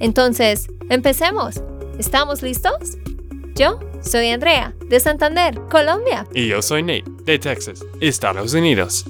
Entonces, empecemos. ¿Estamos listos? Yo soy Andrea, de Santander, Colombia. Y yo soy Nate, de Texas, Estados Unidos.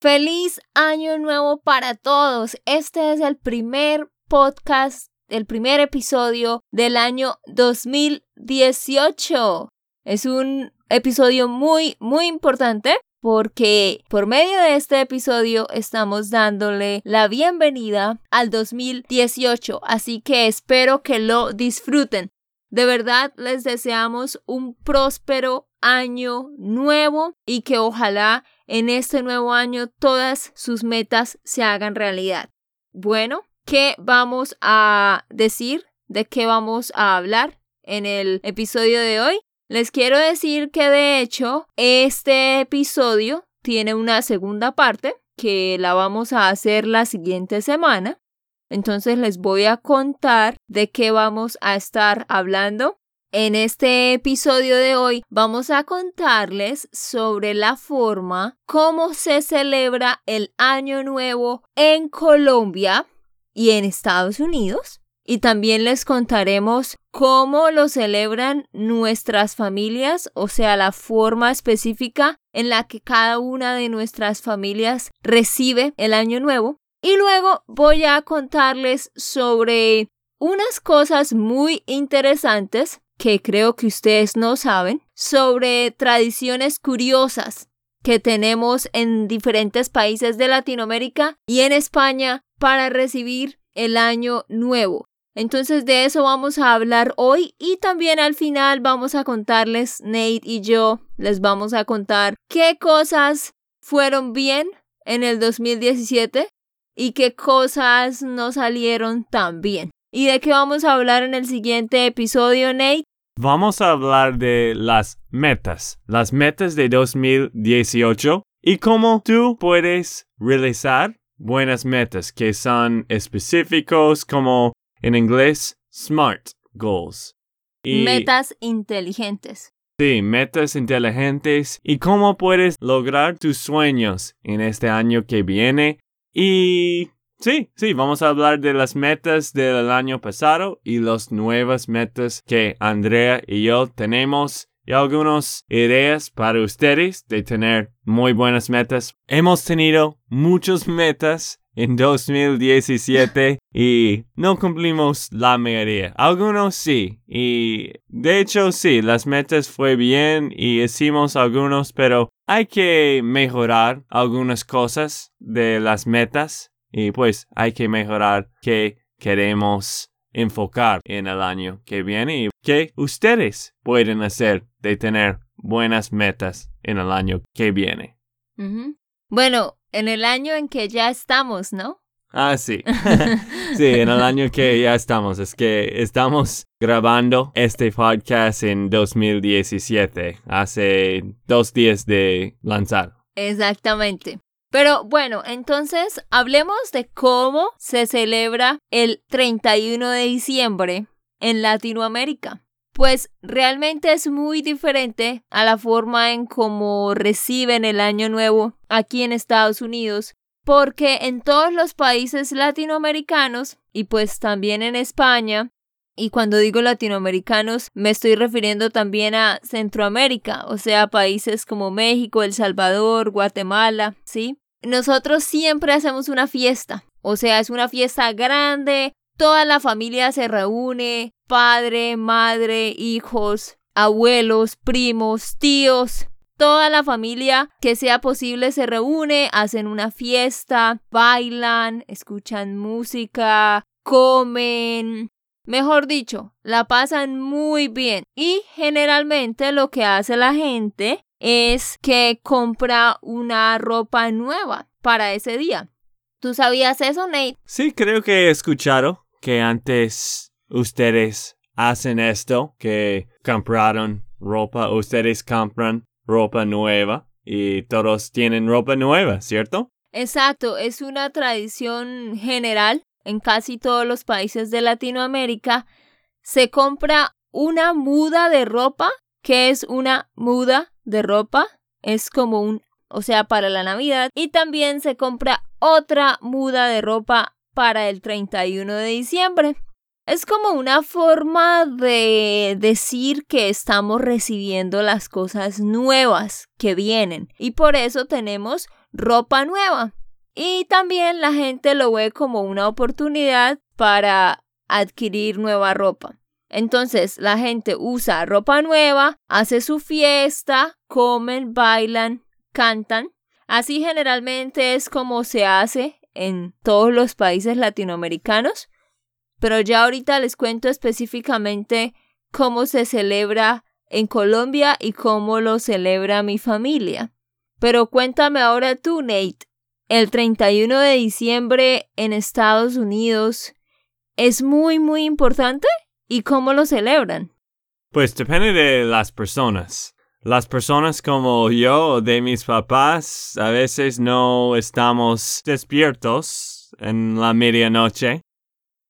Feliz año nuevo para todos. Este es el primer podcast, el primer episodio del año 2018. Es un episodio muy, muy importante porque por medio de este episodio estamos dándole la bienvenida al 2018, así que espero que lo disfruten. De verdad les deseamos un próspero año nuevo y que ojalá en este nuevo año todas sus metas se hagan realidad. Bueno, ¿qué vamos a decir? ¿De qué vamos a hablar en el episodio de hoy? Les quiero decir que de hecho este episodio tiene una segunda parte que la vamos a hacer la siguiente semana. Entonces les voy a contar de qué vamos a estar hablando. En este episodio de hoy vamos a contarles sobre la forma cómo se celebra el Año Nuevo en Colombia y en Estados Unidos y también les contaremos cómo lo celebran nuestras familias, o sea, la forma específica en la que cada una de nuestras familias recibe el año nuevo. Y luego voy a contarles sobre unas cosas muy interesantes que creo que ustedes no saben, sobre tradiciones curiosas que tenemos en diferentes países de Latinoamérica y en España para recibir el año nuevo. Entonces de eso vamos a hablar hoy y también al final vamos a contarles, Nate y yo, les vamos a contar qué cosas fueron bien en el 2017 y qué cosas no salieron tan bien. ¿Y de qué vamos a hablar en el siguiente episodio, Nate? Vamos a hablar de las metas, las metas de 2018 y cómo tú puedes realizar buenas metas que son específicos como en inglés, SMART goals. metas inteligentes. Sí, metas inteligentes y cómo puedes lograr tus sueños en este año que viene. Y sí, sí, vamos a hablar de las metas del año pasado y las nuevas metas que Andrea y yo tenemos y algunas ideas para ustedes de tener muy buenas metas. Hemos tenido muchas metas en 2017 y no cumplimos la mayoría. Algunos sí. Y de hecho sí, las metas fue bien y hicimos algunos, pero hay que mejorar algunas cosas de las metas y pues hay que mejorar qué queremos enfocar en el año que viene y qué ustedes pueden hacer de tener buenas metas en el año que viene. Bueno, en el año en que ya estamos, ¿no? Ah, sí. sí, en el año que ya estamos. Es que estamos grabando este podcast en 2017, hace dos días de lanzar. Exactamente. Pero bueno, entonces hablemos de cómo se celebra el 31 de diciembre en Latinoamérica. Pues realmente es muy diferente a la forma en cómo reciben el año nuevo aquí en Estados Unidos, porque en todos los países latinoamericanos y pues también en España, y cuando digo latinoamericanos me estoy refiriendo también a Centroamérica, o sea, países como México, El Salvador, Guatemala, ¿sí? Nosotros siempre hacemos una fiesta, o sea, es una fiesta grande, toda la familia se reúne, padre, madre, hijos, abuelos, primos, tíos, toda la familia que sea posible se reúne, hacen una fiesta, bailan, escuchan música, comen, mejor dicho, la pasan muy bien. Y generalmente lo que hace la gente es que compra una ropa nueva para ese día. ¿Tú sabías eso, Nate? Sí, creo que he escuchado que antes ustedes hacen esto, que compraron ropa, ustedes compran ropa nueva y todos tienen ropa nueva, ¿cierto? Exacto, es una tradición general en casi todos los países de Latinoamérica. Se compra una muda de ropa. ¿Qué es una muda de ropa? Es como un, o sea, para la Navidad. Y también se compra otra muda de ropa para el 31 de diciembre. Es como una forma de decir que estamos recibiendo las cosas nuevas que vienen y por eso tenemos ropa nueva. Y también la gente lo ve como una oportunidad para adquirir nueva ropa. Entonces la gente usa ropa nueva, hace su fiesta, comen, bailan, cantan. Así generalmente es como se hace en todos los países latinoamericanos pero ya ahorita les cuento específicamente cómo se celebra en Colombia y cómo lo celebra mi familia. Pero cuéntame ahora tú, Nate, el 31 de diciembre en Estados Unidos es muy, muy importante y cómo lo celebran. Pues depende de las personas. Las personas como yo de mis papás a veces no estamos despiertos en la medianoche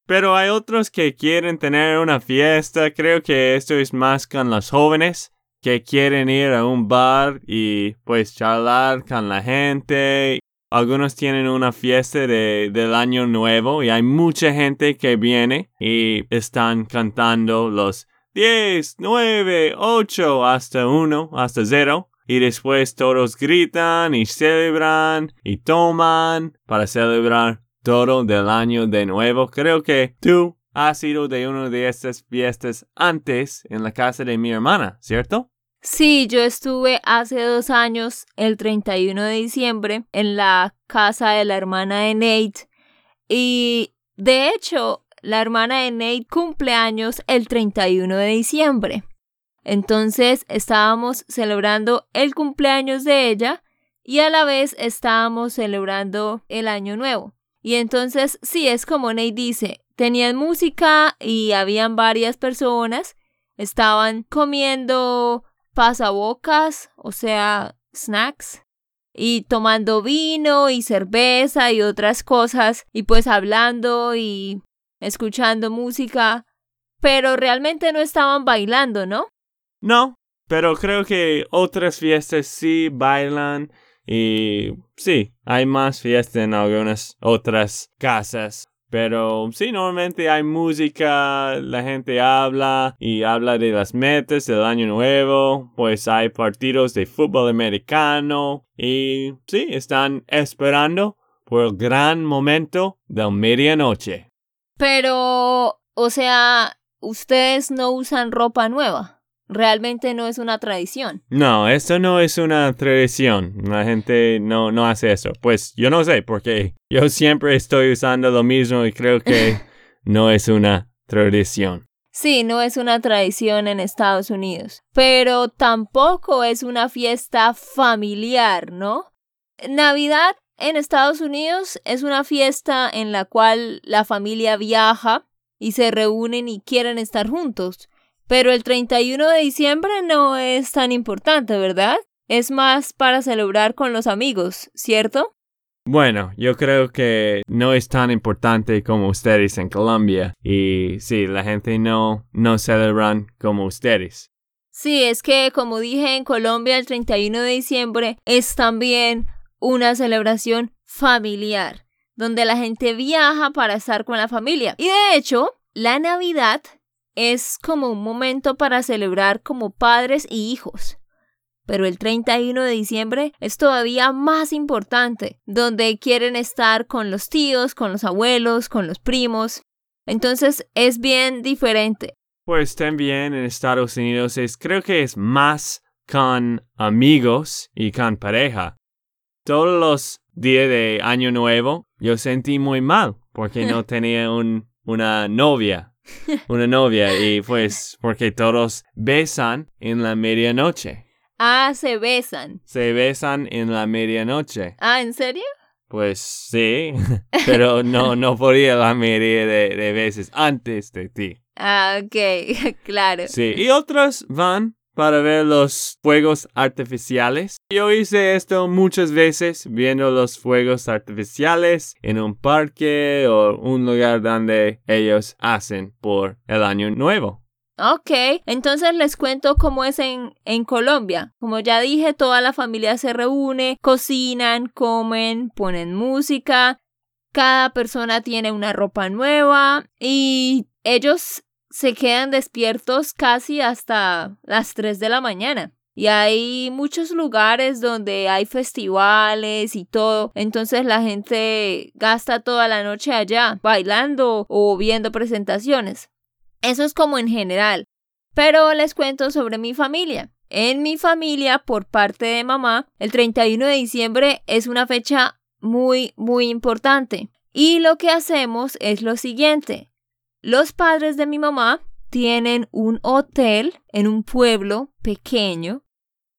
pero hay otros que quieren tener una fiesta. Creo que esto es más con los jóvenes que quieren ir a un bar y pues charlar con la gente. Algunos tienen una fiesta de, del año nuevo y hay mucha gente que viene y están cantando los 10, 9, 8 hasta 1, hasta 0. Y después todos gritan y celebran y toman para celebrar todo del año de nuevo. Creo que tú has sido de una de estas fiestas antes en la casa de mi hermana, ¿cierto? Sí, yo estuve hace dos años, el 31 de diciembre, en la casa de la hermana de Nate. Y de hecho, la hermana de Nate cumple años el 31 de diciembre. Entonces estábamos celebrando el cumpleaños de ella y a la vez estábamos celebrando el año nuevo. Y entonces, sí, es como Nate dice, tenían música y habían varias personas, estaban comiendo pasabocas, o sea, snacks, y tomando vino y cerveza y otras cosas, y pues hablando y escuchando música, pero realmente no estaban bailando, ¿no? No, pero creo que otras fiestas sí bailan y sí, hay más fiestas en algunas otras casas. Pero sí, normalmente hay música, la gente habla y habla de las metas del año nuevo, pues hay partidos de fútbol americano y sí, están esperando por el gran momento de medianoche. Pero, o sea, ustedes no usan ropa nueva realmente no es una tradición. No, esto no es una tradición. La gente no, no hace eso. Pues yo no sé, porque yo siempre estoy usando lo mismo y creo que no es una tradición. Sí, no es una tradición en Estados Unidos, pero tampoco es una fiesta familiar, ¿no? Navidad en Estados Unidos es una fiesta en la cual la familia viaja y se reúnen y quieren estar juntos. Pero el 31 de diciembre no es tan importante, ¿verdad? Es más para celebrar con los amigos, ¿cierto? Bueno, yo creo que no es tan importante como ustedes en Colombia y sí, la gente no, no celebran como ustedes. Sí, es que como dije en Colombia el 31 de diciembre es también una celebración familiar, donde la gente viaja para estar con la familia. Y de hecho, la Navidad es como un momento para celebrar como padres y hijos. Pero el 31 de diciembre es todavía más importante, donde quieren estar con los tíos, con los abuelos, con los primos. Entonces es bien diferente. Pues también en Estados Unidos es, creo que es más con amigos y con pareja. Todos los días de Año Nuevo yo sentí muy mal porque no tenía un, una novia una novia y pues porque todos besan en la medianoche. Ah, se besan. Se besan en la medianoche. Ah, ¿en serio? Pues sí, pero no, no ir la mayoría de, de veces antes de ti. Ah, ok, claro. Sí, y otros van para ver los fuegos artificiales. Yo hice esto muchas veces viendo los fuegos artificiales en un parque o un lugar donde ellos hacen por el año nuevo. Ok, entonces les cuento cómo es en, en Colombia. Como ya dije, toda la familia se reúne, cocinan, comen, ponen música. Cada persona tiene una ropa nueva y ellos se quedan despiertos casi hasta las 3 de la mañana. Y hay muchos lugares donde hay festivales y todo. Entonces la gente gasta toda la noche allá bailando o viendo presentaciones. Eso es como en general. Pero les cuento sobre mi familia. En mi familia, por parte de mamá, el 31 de diciembre es una fecha muy, muy importante. Y lo que hacemos es lo siguiente. Los padres de mi mamá tienen un hotel en un pueblo pequeño.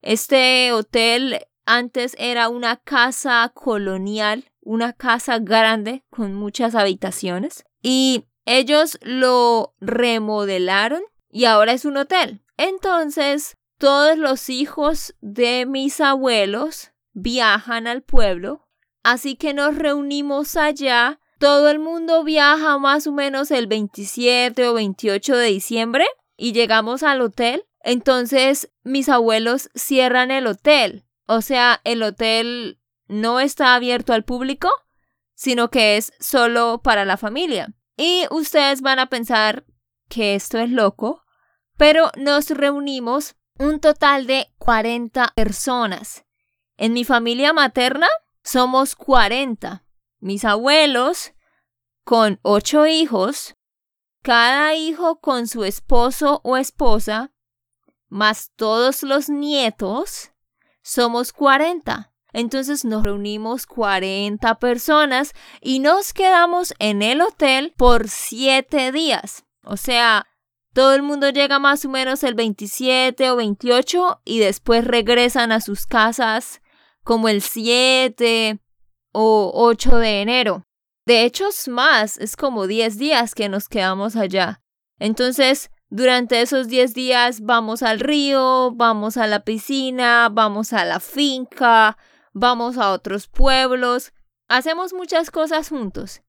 Este hotel antes era una casa colonial, una casa grande con muchas habitaciones. Y ellos lo remodelaron y ahora es un hotel. Entonces, todos los hijos de mis abuelos viajan al pueblo, así que nos reunimos allá. Todo el mundo viaja más o menos el 27 o 28 de diciembre y llegamos al hotel. Entonces, mis abuelos cierran el hotel. O sea, el hotel no está abierto al público, sino que es solo para la familia. Y ustedes van a pensar que esto es loco, pero nos reunimos un total de 40 personas. En mi familia materna somos 40. Mis abuelos con 8 hijos, cada hijo con su esposo o esposa, más todos los nietos, somos 40. Entonces nos reunimos 40 personas y nos quedamos en el hotel por 7 días. O sea, todo el mundo llega más o menos el 27 o 28 y después regresan a sus casas como el 7 o 8 de enero. De hecho, es más, es como 10 días que nos quedamos allá. Entonces, durante esos 10 días vamos al río, vamos a la piscina, vamos a la finca, vamos a otros pueblos, hacemos muchas cosas juntos.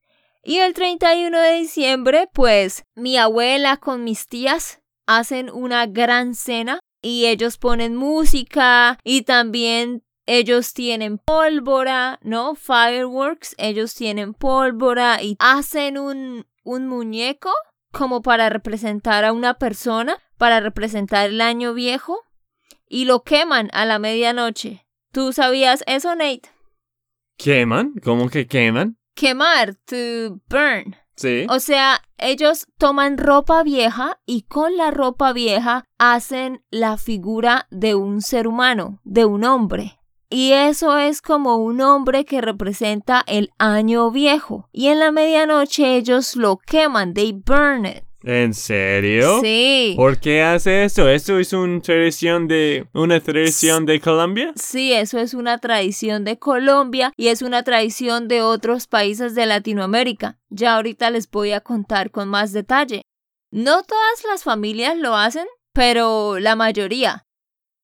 Y el 31 de diciembre, pues mi abuela con mis tías hacen una gran cena y ellos ponen música y también ellos tienen pólvora, ¿no? Fireworks, ellos tienen pólvora y hacen un, un muñeco como para representar a una persona, para representar el año viejo y lo queman a la medianoche. ¿Tú sabías eso, Nate? ¿Queman? ¿Cómo que queman? Quemar, to burn. Sí. O sea, ellos toman ropa vieja y con la ropa vieja hacen la figura de un ser humano, de un hombre. Y eso es como un hombre que representa el año viejo. Y en la medianoche ellos lo queman, they burn it. ¿En serio? Sí. ¿Por qué hace esto? ¿Esto es una tradición de una tradición de Colombia? Sí, eso es una tradición de Colombia y es una tradición de otros países de Latinoamérica. Ya ahorita les voy a contar con más detalle. No todas las familias lo hacen, pero la mayoría.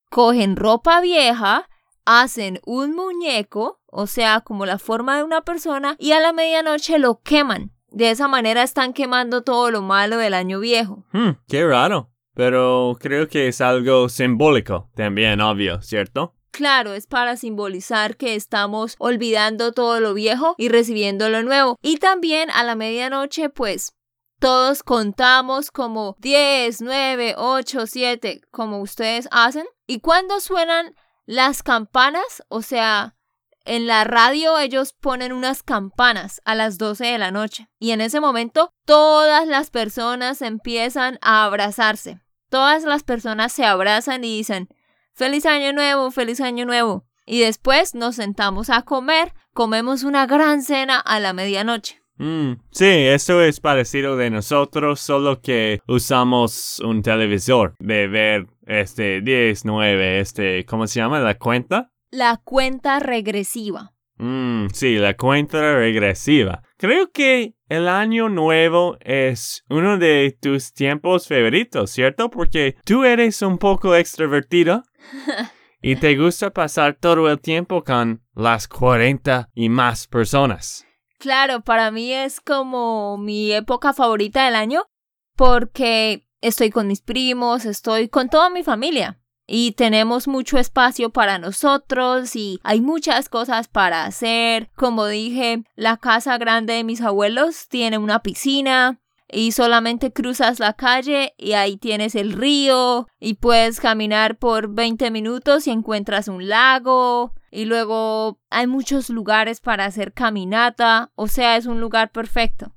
Cogen ropa vieja, hacen un muñeco, o sea, como la forma de una persona, y a la medianoche lo queman. De esa manera están quemando todo lo malo del año viejo. Hmm, qué raro. Pero creo que es algo simbólico, también obvio, ¿cierto? Claro, es para simbolizar que estamos olvidando todo lo viejo y recibiendo lo nuevo. Y también a la medianoche, pues, todos contamos como 10, 9, 8, 7, como ustedes hacen. Y cuando suenan las campanas, o sea, en la radio ellos ponen unas campanas a las 12 de la noche y en ese momento todas las personas empiezan a abrazarse. Todas las personas se abrazan y dicen feliz año nuevo, feliz año nuevo. Y después nos sentamos a comer, comemos una gran cena a la medianoche. Mm, sí, eso es parecido de nosotros, solo que usamos un televisor de ver este 10, 9, este, ¿cómo se llama? La cuenta. La cuenta regresiva. Mm, sí, la cuenta regresiva. Creo que el año nuevo es uno de tus tiempos favoritos, ¿cierto? Porque tú eres un poco extrovertido y te gusta pasar todo el tiempo con las 40 y más personas. Claro, para mí es como mi época favorita del año porque estoy con mis primos, estoy con toda mi familia y tenemos mucho espacio para nosotros y hay muchas cosas para hacer. Como dije, la casa grande de mis abuelos tiene una piscina y solamente cruzas la calle y ahí tienes el río y puedes caminar por 20 minutos y encuentras un lago y luego hay muchos lugares para hacer caminata, o sea, es un lugar perfecto.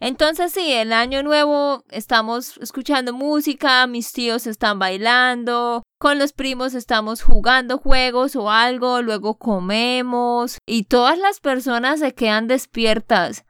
Entonces sí, el año nuevo estamos escuchando música, mis tíos están bailando, con los primos estamos jugando juegos o algo, luego comemos y todas las personas se quedan despiertas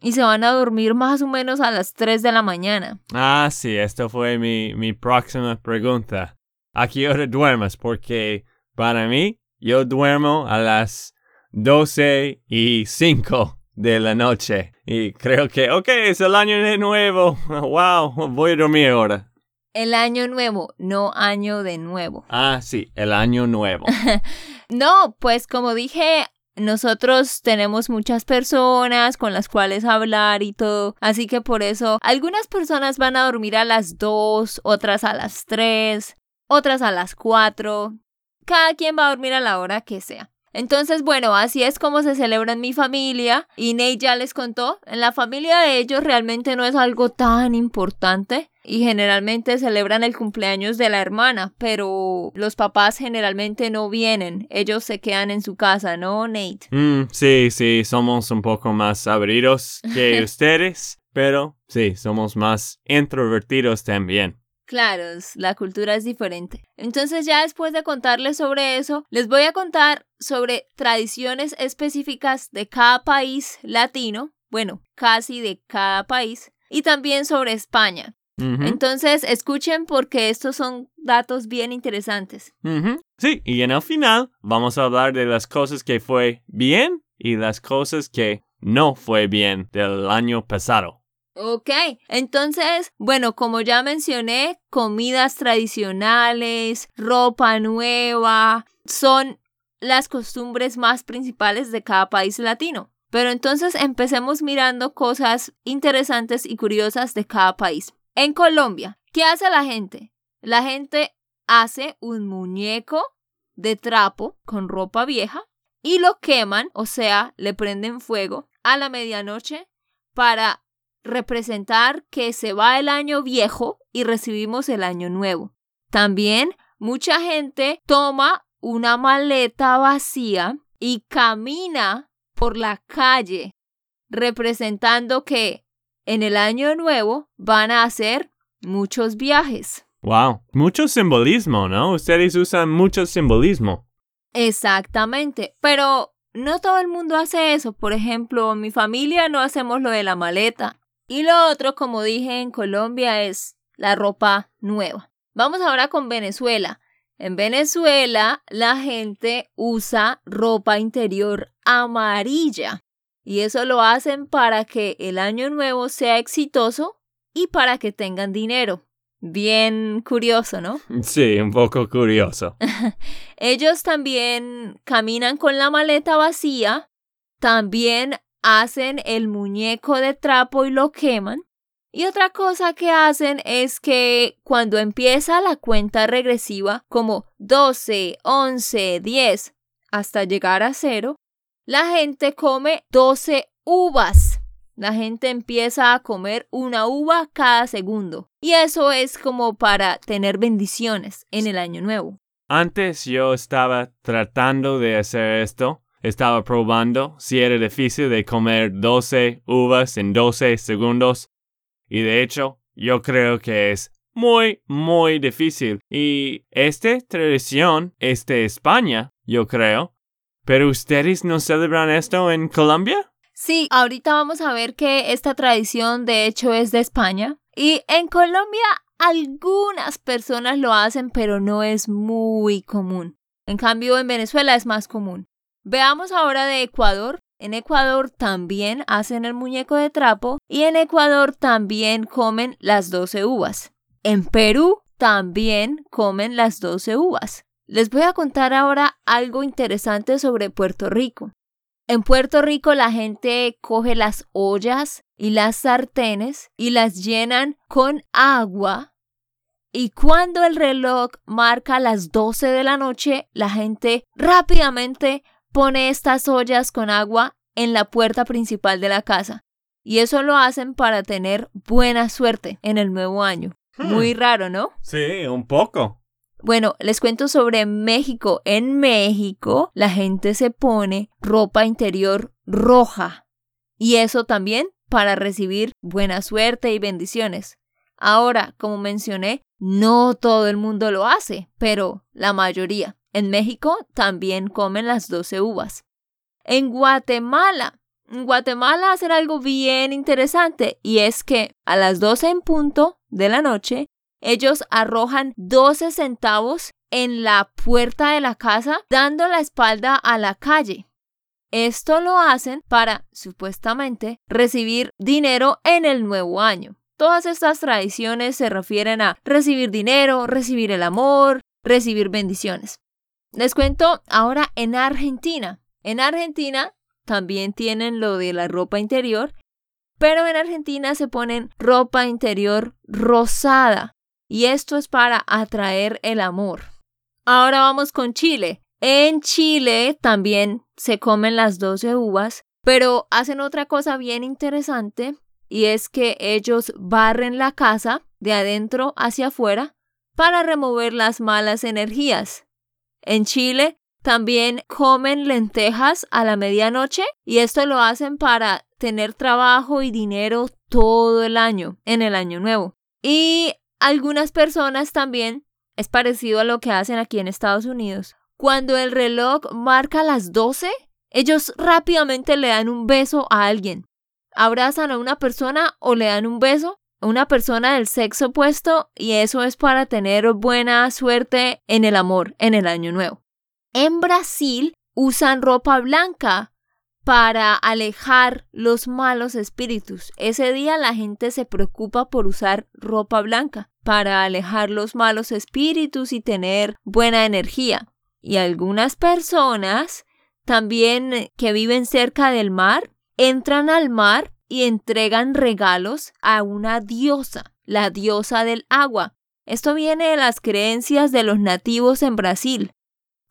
y se van a dormir más o menos a las 3 de la mañana. Ah, sí, esto fue mi, mi próxima pregunta. ¿A qué hora duermes? Porque para mí yo duermo a las 12 y 5 de la noche. Y creo que, ok, es el año de nuevo. Wow, voy a dormir ahora. El año nuevo, no año de nuevo. Ah, sí, el año nuevo. no, pues como dije, nosotros tenemos muchas personas con las cuales hablar y todo, así que por eso algunas personas van a dormir a las 2, otras a las 3, otras a las 4, cada quien va a dormir a la hora que sea. Entonces, bueno, así es como se celebra en mi familia. Y Nate ya les contó, en la familia de ellos realmente no es algo tan importante. Y generalmente celebran el cumpleaños de la hermana, pero los papás generalmente no vienen, ellos se quedan en su casa, ¿no, Nate? Mm, sí, sí, somos un poco más abridos que ustedes, pero sí, somos más introvertidos también. Claro, la cultura es diferente. Entonces ya después de contarles sobre eso, les voy a contar sobre tradiciones específicas de cada país latino, bueno, casi de cada país, y también sobre España. Entonces, escuchen porque estos son datos bien interesantes. Sí, y en el final vamos a hablar de las cosas que fue bien y las cosas que no fue bien del año pasado. Ok, entonces, bueno, como ya mencioné, comidas tradicionales, ropa nueva, son las costumbres más principales de cada país latino. Pero entonces empecemos mirando cosas interesantes y curiosas de cada país. En Colombia, ¿qué hace la gente? La gente hace un muñeco de trapo con ropa vieja y lo queman, o sea, le prenden fuego a la medianoche para representar que se va el año viejo y recibimos el año nuevo. También mucha gente toma una maleta vacía y camina por la calle representando que en el año nuevo van a hacer muchos viajes. Wow, mucho simbolismo, ¿no? Ustedes usan mucho simbolismo. Exactamente, pero no todo el mundo hace eso. Por ejemplo, mi familia no hacemos lo de la maleta. Y lo otro, como dije en Colombia, es la ropa nueva. Vamos ahora con Venezuela. En Venezuela la gente usa ropa interior amarilla y eso lo hacen para que el año nuevo sea exitoso y para que tengan dinero. Bien curioso, ¿no? Sí, un poco curioso. Ellos también caminan con la maleta vacía, también hacen el muñeco de trapo y lo queman. Y otra cosa que hacen es que cuando empieza la cuenta regresiva, como 12, 11, 10, hasta llegar a cero, la gente come 12 uvas. La gente empieza a comer una uva cada segundo. Y eso es como para tener bendiciones en el año nuevo. Antes yo estaba tratando de hacer esto estaba probando si era difícil de comer 12 uvas en 12 segundos. Y de hecho, yo creo que es muy, muy difícil. Y esta tradición es de España, yo creo. ¿Pero ustedes no celebran esto en Colombia? Sí, ahorita vamos a ver que esta tradición de hecho es de España. Y en Colombia algunas personas lo hacen, pero no es muy común. En cambio, en Venezuela es más común. Veamos ahora de Ecuador. En Ecuador también hacen el muñeco de trapo y en Ecuador también comen las 12 uvas. En Perú también comen las 12 uvas. Les voy a contar ahora algo interesante sobre Puerto Rico. En Puerto Rico la gente coge las ollas y las sartenes y las llenan con agua y cuando el reloj marca las 12 de la noche, la gente rápidamente pone estas ollas con agua en la puerta principal de la casa. Y eso lo hacen para tener buena suerte en el nuevo año. Muy hmm. raro, ¿no? Sí, un poco. Bueno, les cuento sobre México. En México la gente se pone ropa interior roja. Y eso también para recibir buena suerte y bendiciones. Ahora, como mencioné, no todo el mundo lo hace, pero la mayoría. En México también comen las 12 uvas. En Guatemala, en Guatemala hacen algo bien interesante y es que a las 12 en punto de la noche, ellos arrojan 12 centavos en la puerta de la casa dando la espalda a la calle. Esto lo hacen para, supuestamente, recibir dinero en el nuevo año. Todas estas tradiciones se refieren a recibir dinero, recibir el amor, recibir bendiciones. Les cuento ahora en Argentina. En Argentina también tienen lo de la ropa interior, pero en Argentina se ponen ropa interior rosada y esto es para atraer el amor. Ahora vamos con Chile. En Chile también se comen las 12 uvas, pero hacen otra cosa bien interesante y es que ellos barren la casa de adentro hacia afuera para remover las malas energías. En Chile también comen lentejas a la medianoche y esto lo hacen para tener trabajo y dinero todo el año, en el año nuevo. Y algunas personas también, es parecido a lo que hacen aquí en Estados Unidos, cuando el reloj marca las 12, ellos rápidamente le dan un beso a alguien abrazan a una persona o le dan un beso una persona del sexo opuesto y eso es para tener buena suerte en el amor en el año nuevo. En Brasil usan ropa blanca para alejar los malos espíritus. Ese día la gente se preocupa por usar ropa blanca para alejar los malos espíritus y tener buena energía. Y algunas personas también que viven cerca del mar entran al mar y entregan regalos a una diosa, la diosa del agua. Esto viene de las creencias de los nativos en Brasil.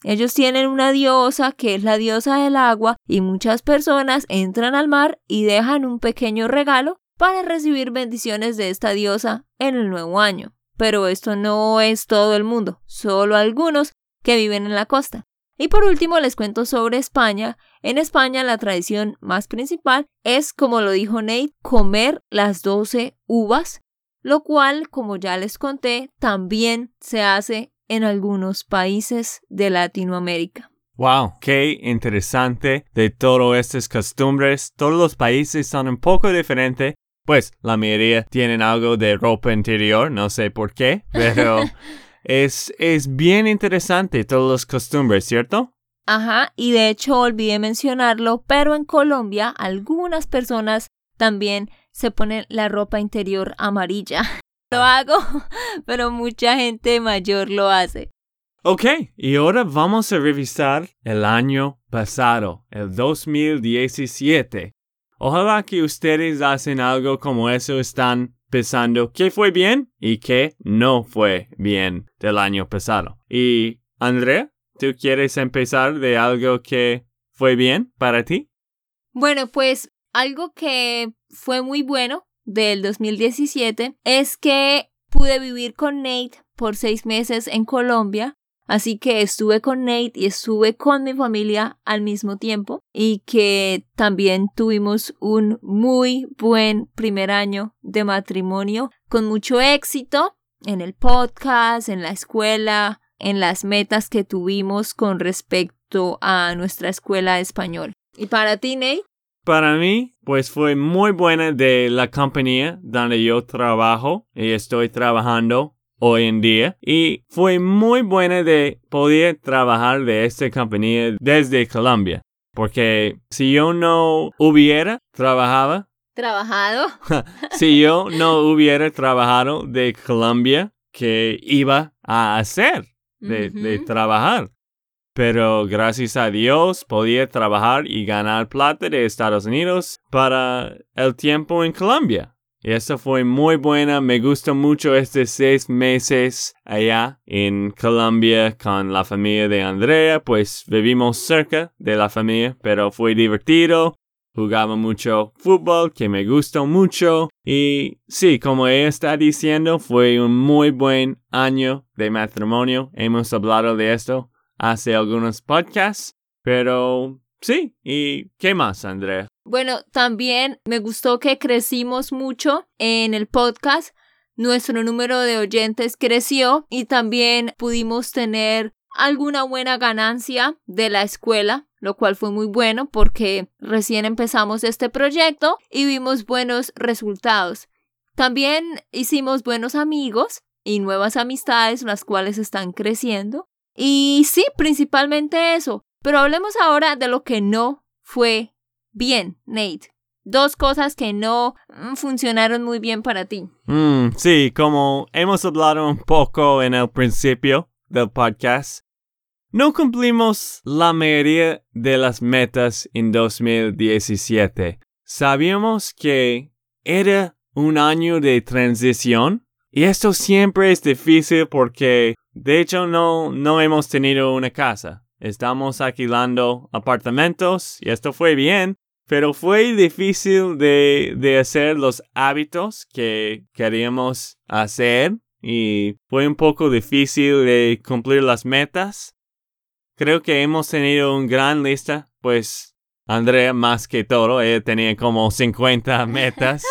Ellos tienen una diosa que es la diosa del agua y muchas personas entran al mar y dejan un pequeño regalo para recibir bendiciones de esta diosa en el nuevo año. Pero esto no es todo el mundo, solo algunos que viven en la costa. Y por último les cuento sobre España. En España la tradición más principal es, como lo dijo Nate, comer las 12 uvas, lo cual, como ya les conté, también se hace en algunos países de Latinoamérica. Wow, qué interesante de todas estas costumbres. Todos los países son un poco diferentes. Pues la mayoría tienen algo de ropa interior, no sé por qué, pero Es, es bien interesante todas las costumbres, ¿cierto? Ajá, y de hecho olvidé mencionarlo, pero en Colombia algunas personas también se ponen la ropa interior amarilla. Lo hago, pero mucha gente mayor lo hace. Ok, y ahora vamos a revisar el año pasado, el 2017. Ojalá que ustedes hacen algo como eso, están pensando qué fue bien y qué no fue bien del año pasado. Y Andrea, ¿tú quieres empezar de algo que fue bien para ti? Bueno, pues algo que fue muy bueno del 2017 es que pude vivir con Nate por seis meses en Colombia Así que estuve con Nate y estuve con mi familia al mismo tiempo y que también tuvimos un muy buen primer año de matrimonio con mucho éxito en el podcast, en la escuela, en las metas que tuvimos con respecto a nuestra escuela de español. ¿Y para ti, Nate? Para mí, pues fue muy buena de la compañía donde yo trabajo y estoy trabajando hoy en día y fue muy buena de poder trabajar de esta compañía desde Colombia. Porque si yo no hubiera trabajado, trabajado, si yo no hubiera trabajado de Colombia, ¿qué iba a hacer de, de trabajar? Pero gracias a Dios podía trabajar y ganar plata de Estados Unidos para el tiempo en Colombia. Y eso fue muy buena. Me gustó mucho estos seis meses allá en Colombia con la familia de Andrea. Pues vivimos cerca de la familia, pero fue divertido. Jugaba mucho fútbol, que me gustó mucho. Y sí, como ella está diciendo, fue un muy buen año de matrimonio. Hemos hablado de esto hace algunos podcasts. Pero sí, ¿y qué más, Andrea? Bueno, también me gustó que crecimos mucho en el podcast. Nuestro número de oyentes creció y también pudimos tener alguna buena ganancia de la escuela, lo cual fue muy bueno porque recién empezamos este proyecto y vimos buenos resultados. También hicimos buenos amigos y nuevas amistades, las cuales están creciendo. Y sí, principalmente eso. Pero hablemos ahora de lo que no fue bien, Nate. Dos cosas que no mm, funcionaron muy bien para ti. Mm, sí, como hemos hablado un poco en el principio del podcast, no cumplimos la mayoría de las metas en 2017. Sabíamos que era un año de transición y esto siempre es difícil porque de hecho no, no hemos tenido una casa. Estamos alquilando apartamentos y esto fue bien, pero fue difícil de, de hacer los hábitos que queríamos hacer y fue un poco difícil de cumplir las metas. Creo que hemos tenido una gran lista, pues Andrea más que todo, ella tenía como 50 metas,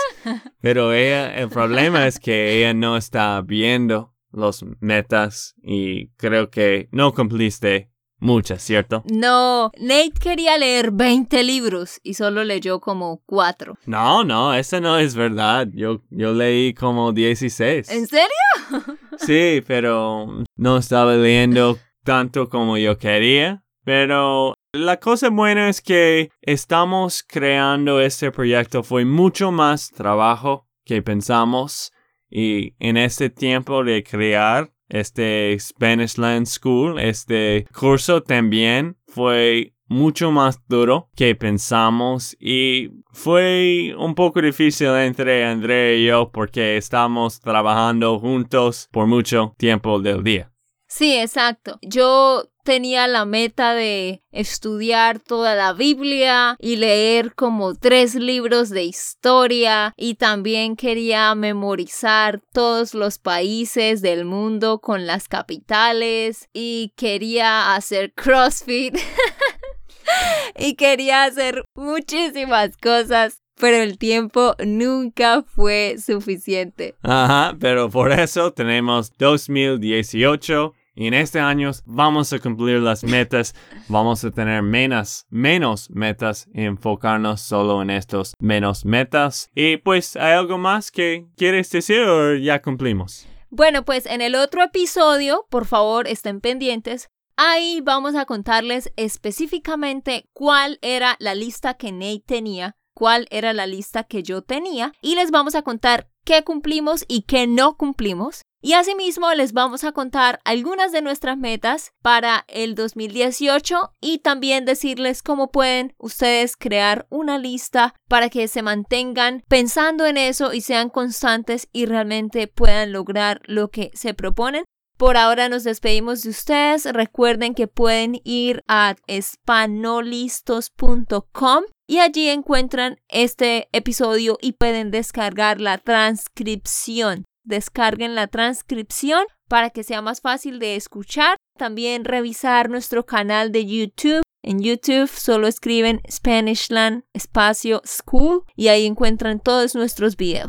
pero ella, el problema es que ella no está viendo los metas y creo que no cumpliste Muchas, ¿cierto? No, Nate quería leer 20 libros y solo leyó como 4. No, no, eso no es verdad. Yo, yo leí como 16. ¿En serio? sí, pero no estaba leyendo tanto como yo quería. Pero la cosa buena es que estamos creando este proyecto. Fue mucho más trabajo que pensamos. Y en este tiempo de crear este Spanish Land School, este curso también fue mucho más duro que pensamos y fue un poco difícil entre Andrea y yo porque estamos trabajando juntos por mucho tiempo del día. Sí, exacto. Yo tenía la meta de estudiar toda la Biblia y leer como tres libros de historia y también quería memorizar todos los países del mundo con las capitales y quería hacer CrossFit y quería hacer muchísimas cosas pero el tiempo nunca fue suficiente. Ajá, pero por eso tenemos 2018 y en este año vamos a cumplir las metas, vamos a tener menos, menos metas y enfocarnos solo en estos menos metas. Y pues, ¿hay algo más que quieres decir o ya cumplimos? Bueno, pues en el otro episodio, por favor, estén pendientes. Ahí vamos a contarles específicamente cuál era la lista que Nate tenía, cuál era la lista que yo tenía y les vamos a contar qué cumplimos y qué no cumplimos. Y asimismo les vamos a contar algunas de nuestras metas para el 2018 y también decirles cómo pueden ustedes crear una lista para que se mantengan pensando en eso y sean constantes y realmente puedan lograr lo que se proponen. Por ahora nos despedimos de ustedes. Recuerden que pueden ir a espanolistos.com y allí encuentran este episodio y pueden descargar la transcripción descarguen la transcripción para que sea más fácil de escuchar. También revisar nuestro canal de YouTube. En YouTube solo escriben Spanishland espacio school y ahí encuentran todos nuestros videos.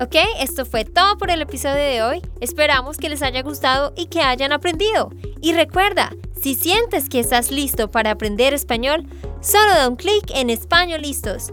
Ok, esto fue todo por el episodio de hoy. Esperamos que les haya gustado y que hayan aprendido. Y recuerda, si sientes que estás listo para aprender español, solo da un clic en Español Listos